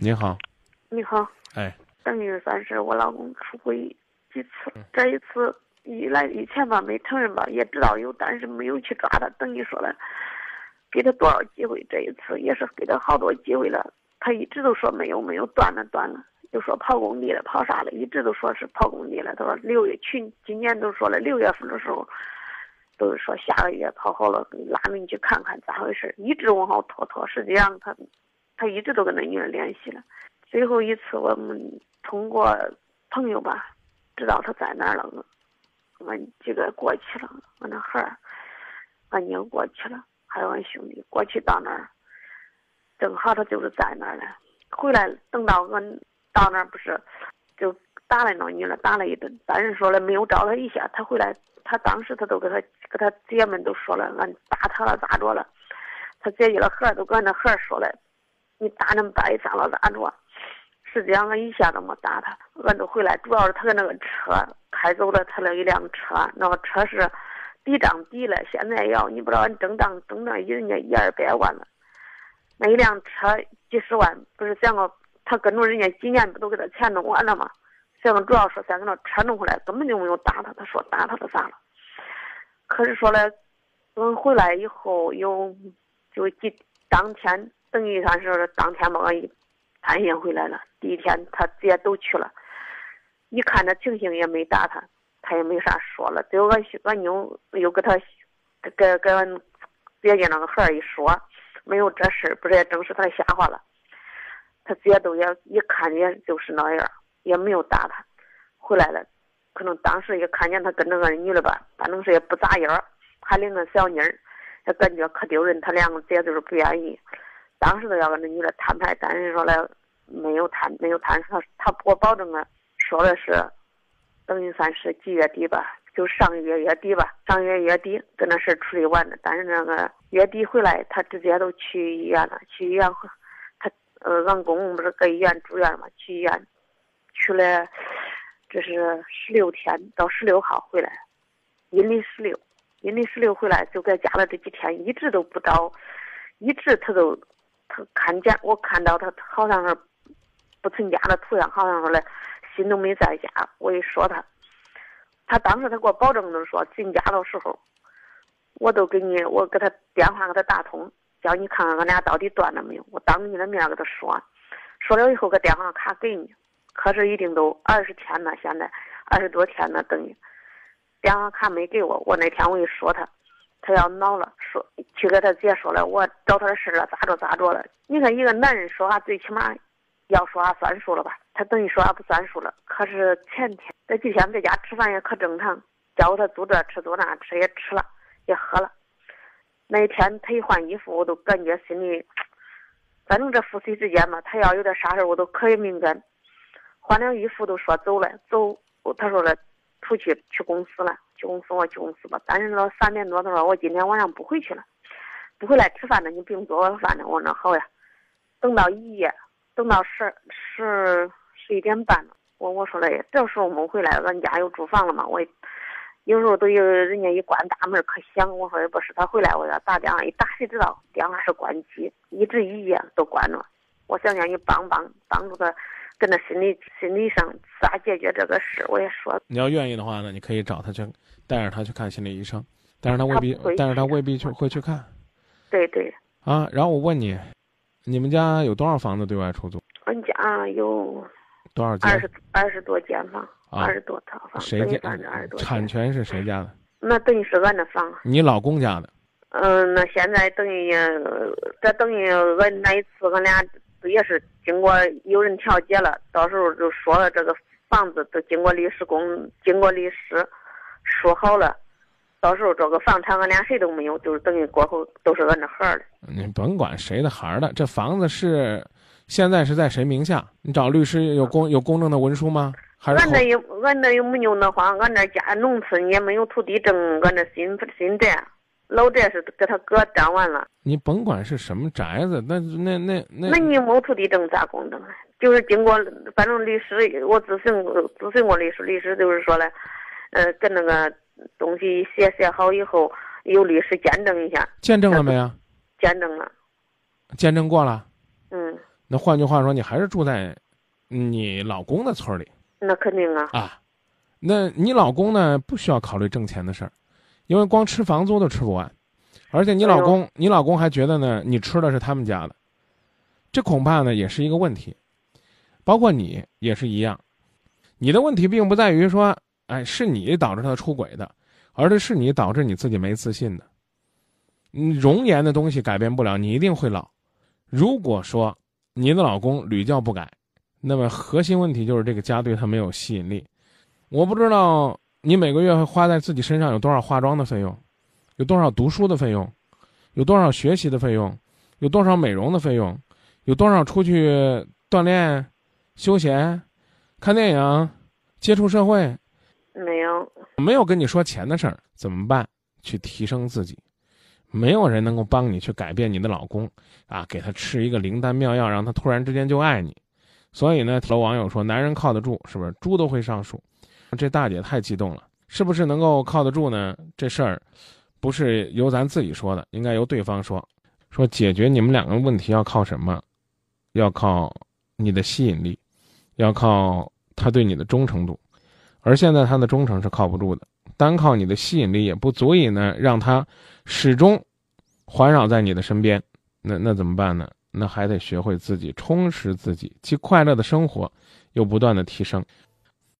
你好，你好，哎，等于算是我老公出轨几次，这一次以来以前吧没承认吧，也知道有，但是没有去抓他。等于说了，给他多少机会，这一次也是给他好多机会了，他一直都说没有没有，断了断了，又说跑工地了跑啥了，一直都说是跑工地了。他说六月去今年都说了六月份的时候，都是说下个月跑好了，拉着你去看看咋回事，一直往后拖拖，实际上他。他一直都跟那女人联系了，最后一次我们通过朋友吧，知道他在哪儿了。俺几个过去了，俺那孩儿，俺妞过去了，还有俺兄弟过去到那儿，正好他就是在那儿了。回来等到俺到那儿不是，就打了那女的，打了一顿。但是说了没有招他一下，他回来，他当时他都给他给他姐们都说了，俺打他了咋着了？他姐姐的孩儿都跟那孩儿说了。你打那么大一仗了咋着？实际上俺一下都没打他，俺都回来，主要是他的那个车开走了他那一辆车，那个车是抵账抵了，现在要你不知道俺整账整那人家一二百万了，那一辆车几十万，不是想个他跟着人家几年不都给他钱弄完了吗？想个主要是想给那车弄回来，根本就没有打他，他说打他的咋了？可是说了，等回来以后有就几当天。等于算是当天把俺一探信回来了。第一天他姐都去了，一看这情形也没打他，他也没啥说了。最后俺俺妞又给他给给俺姐姐那个孩儿一说，没有这事儿，不是也正是他瞎话了。他姐都也一看也就是那样，也没有打他。回来了，可能当时也看见他跟那个女的吧，反正是也不咋样，还领个小妮儿，也感觉可丢人。他两个姐就是不愿意。当时都要跟那女的摊牌，但是说了没有谈，没有谈。他他我保证啊，说的是等于算是几月底吧，就上个月月底吧，上个月月底跟那事处理完了。但是那个月底回来，他直接都去医院了，去医院，他呃，俺公公不是搁医院住院嘛，去医院去了，这是十六天，到十六号回来，阴历十六，阴历十六回来就在家了这几天，一直都不到，一直他都。看见我看到他好像是不成家的图样，好像说嘞心都没在家。我一说他，他当时他给我保证的说进家的时候，我都给你我给他电话给他打通，叫你看看俺俩到底断了没有。我当着你的面给他说，说了以后个电话卡给你，可是一定都二十天了，现在二十多天了，等于电话卡没给我。我那天我一说他。他要恼了，说去给他姐说了，我找他的事了，咋着咋着了？你看一个男人说话，最起码要说话算数了吧？他等于说话不算数了。可是前天这几天在家吃饭也可正常，叫他做这吃做那吃也吃了，也喝了。那一天他一换衣服，我都感觉心里，反正这夫妻之间嘛，他要有点啥事我都可以敏感。换了衣服都说走了，走，他说了。出去去公司了，去公司我去公司吧。但是到三点多，他说我今天晚上不回去了，不回来吃饭了，你不用做晚饭了。我说那好呀。等到一夜，等到十十十一点半了，我我说嘞，这时候没回来，俺家有住房了嘛。我有时候都有人家一关大门可响，我说也不是他回来，我要打电话一打，谁知道电话是关机，一直一夜都关着。我想叫你帮帮帮助他。跟他心理心理上咋解决这个事，我也说。你要愿意的话呢，你可以找他去，带着他去看心理医生，但是他未必，但是他未必去会去看。对对。啊，然后我问你，你们家有多少房子对外出租？俺家有多少间？二十二十多间房，二十多套房。谁家？产权是谁家的？那等于是俺的房。你老公家的。嗯，那现在等于这等于俺那一次俺俩。也是经过有人调解了，到时候就说了这个房子都经过律师公，经过律师说好了，到时候这个房产俺俩谁都没有，就是等于过后都是俺这孩儿的。你甭管谁的孩儿的，这房子是现在是在谁名下？你找律师有公有公证的文书吗？还是？俺那又俺那又没有那话，俺那家农村也没有土地证，俺那新新宅。老宅是给他哥占完了，你甭管是什么宅子，那那那那，那你没土地证咋公证啊？就是经过，反正律师我咨询咨询过律师，律师就是说了，呃，跟那个东西写写好以后，有律师见证一下。见证了没有？见证了。见证过了。嗯。那换句话说，你还是住在你老公的村里那肯定啊，啊。那你老公呢，不需要考虑挣钱的事儿，因为光吃房租都吃不完，而且你老公，你老公还觉得呢，你吃的是他们家的，这恐怕呢也是一个问题。包括你也是一样，你的问题并不在于说，哎，是你导致他出轨的，而是是你导致你自己没自信的。你，容颜的东西改变不了，你一定会老。如果说你的老公屡教不改，那么核心问题就是这个家对他没有吸引力。我不知道你每个月会花在自己身上有多少化妆的费用，有多少读书的费用，有多少学习的费用，有多少美容的费用，有多少出去锻炼、休闲、看电影、接触社会。没有，没有跟你说钱的事儿，怎么办？去提升自己。没有人能够帮你去改变你的老公，啊，给他吃一个灵丹妙药，让他突然之间就爱你。所以呢，有网友说，男人靠得住，是不是猪都会上树？这大姐太激动了，是不是能够靠得住呢？这事儿不是由咱自己说的，应该由对方说。说解决你们两个问题要靠什么？要靠你的吸引力，要靠他对你的忠诚度。而现在他的忠诚是靠不住的，单靠你的吸引力也不足以呢让他始终环绕在你的身边。那那怎么办呢？那还得学会自己充实自己，既快乐的生活，又不断的提升。